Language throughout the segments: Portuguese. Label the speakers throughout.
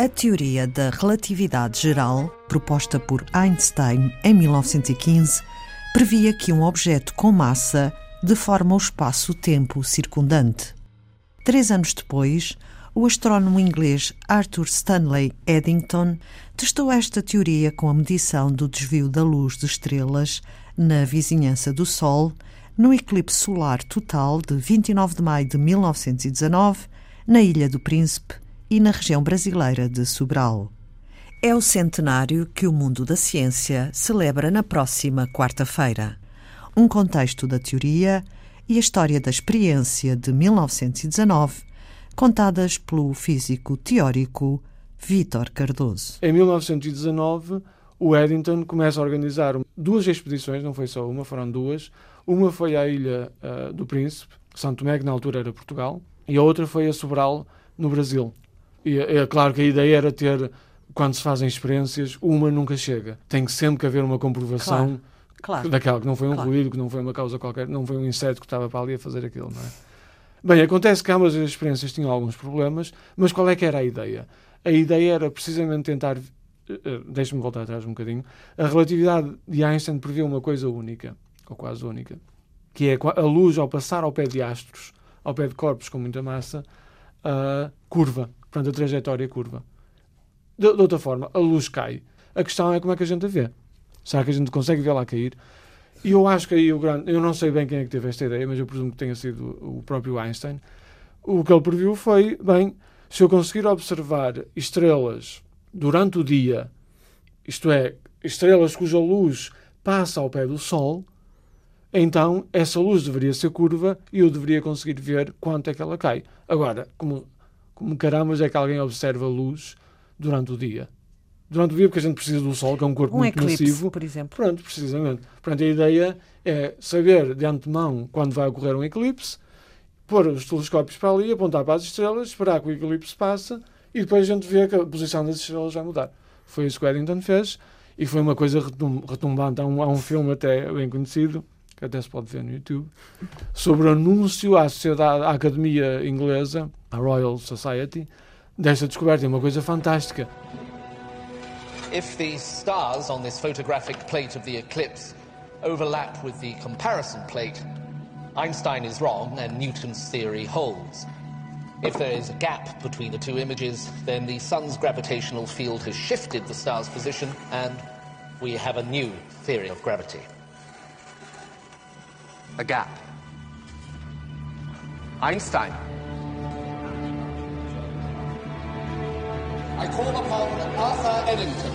Speaker 1: A teoria da relatividade geral, proposta por Einstein em 1915, previa que um objeto com massa deforma o espaço-tempo circundante. Três anos depois, o astrónomo inglês Arthur Stanley Eddington testou esta teoria com a medição do desvio da luz de estrelas na vizinhança do Sol, no eclipse solar total de 29 de maio de 1919, na Ilha do Príncipe, e na região brasileira de Sobral. É o centenário que o mundo da ciência celebra na próxima quarta-feira. Um contexto da teoria e a história da experiência de 1919, contadas pelo físico teórico Vítor Cardoso.
Speaker 2: Em 1919, o Eddington começa a organizar duas expedições, não foi só uma, foram duas. Uma foi à Ilha uh, do Príncipe, São Tomé, que na altura era Portugal, e a outra foi a Sobral, no Brasil. E é, é claro que a ideia era ter, quando se fazem experiências, uma nunca chega. Tem sempre que haver uma comprovação
Speaker 1: claro, claro,
Speaker 2: daquela que não foi um claro. ruído, que não foi uma causa qualquer, não foi um inseto que estava para ali a fazer aquilo, não é? Bem, acontece que ambas as experiências tinham alguns problemas, mas qual é que era a ideia? A ideia era precisamente tentar, uh, deixe-me voltar atrás um bocadinho, a relatividade de Einstein prevê uma coisa única, ou quase única, que é a luz ao passar ao pé de astros, ao pé de corpos com muita massa, uh, curva. Portanto, a trajetória curva. De, de, outra forma, a luz cai. A questão é como é que a gente a vê. Será que a gente consegue vê-la cair? E eu acho que aí o grande. Eu não sei bem quem é que teve esta ideia, mas eu presumo que tenha sido o próprio Einstein. O que ele previu foi: bem, se eu conseguir observar estrelas durante o dia, isto é, estrelas cuja luz passa ao pé do Sol, então essa luz deveria ser curva e eu deveria conseguir ver quanto é que ela cai. Agora, como como caramba é que alguém observa a luz durante o dia? Durante o dia, porque a gente precisa do Sol, que é um corpo
Speaker 1: um
Speaker 2: muito
Speaker 1: eclipse,
Speaker 2: massivo.
Speaker 1: por exemplo.
Speaker 2: Pronto, precisamente. Portanto, a ideia é saber de antemão quando vai ocorrer um eclipse, pôr os telescópios para ali, apontar para as estrelas, esperar que o eclipse passe e depois a gente vê que a posição das estrelas vai mudar. Foi isso que o Eddington fez e foi uma coisa retumbante. Há um, há um filme até bem conhecido, que até se pode ver no YouTube, sobre anúncio à sociedade, à Academia Inglesa, a Royal Society, desta descoberta. É uma coisa fantástica.
Speaker 3: If the stars on this photographic plate of the eclipse overlap with the comparison plate, Einstein is wrong and Newton's theory holds. If there is a gap between the two images, then the sun's gravitational field has shifted the star's position and we have a new theory of gravity. A gap. Einstein. I call upon Arthur Eddington.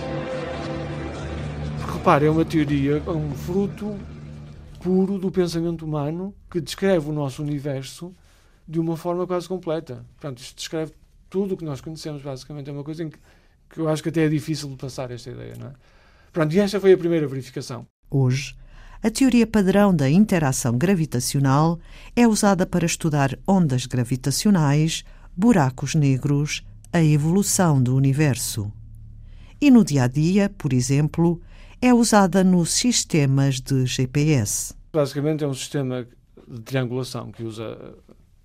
Speaker 2: Repare, é uma teoria, é um fruto puro do pensamento humano que descreve o nosso universo de uma forma quase completa. Portanto, isto descreve tudo o que nós conhecemos, basicamente. É uma coisa em que, que eu acho que até é difícil de passar esta ideia, não é? Pronto, e esta foi a primeira verificação.
Speaker 1: Hoje, a teoria padrão da interação gravitacional é usada para estudar ondas gravitacionais, buracos negros, a evolução do universo. E no dia a dia, por exemplo, é usada nos sistemas de GPS.
Speaker 2: Basicamente é um sistema de triangulação que usa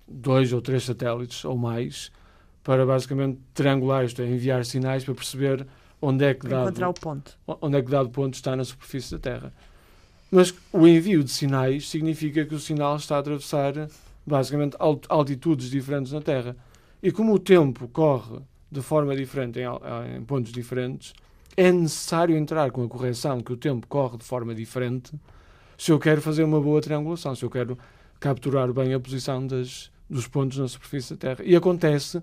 Speaker 2: dois ou três satélites ou mais para basicamente triangular, isto é, enviar sinais para perceber onde é que dado, onde é que dado ponto está na superfície da Terra. Mas o envio de sinais significa que o sinal está a atravessar basicamente altitudes diferentes na Terra. E como o tempo corre de forma diferente em, em pontos diferentes, é necessário entrar com a correção que o tempo corre de forma diferente se eu quero fazer uma boa triangulação, se eu quero capturar bem a posição das, dos pontos na superfície da Terra. E acontece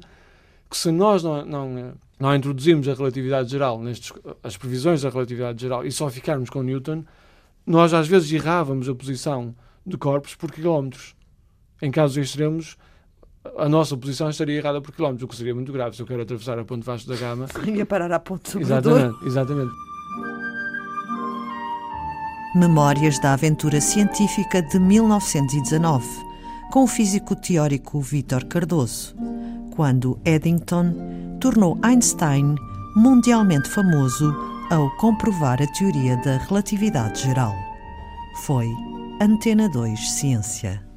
Speaker 2: que se nós não, não, não introduzirmos a relatividade geral, nestes, as previsões da relatividade geral, e só ficarmos com Newton, nós às vezes errávamos a posição de corpos por quilómetros. Em casos extremos, a nossa posição estaria errada por quilómetros, o que seria muito grave. Se eu quero atravessar a ponte Vasco da Gama...
Speaker 1: Ia parar à ponte
Speaker 2: Exatamente, exatamente.
Speaker 1: Memórias da Aventura Científica de 1919, com o físico teórico Vítor Cardoso, quando Eddington tornou Einstein mundialmente famoso ao comprovar a teoria da relatividade geral. Foi Antena 2 Ciência.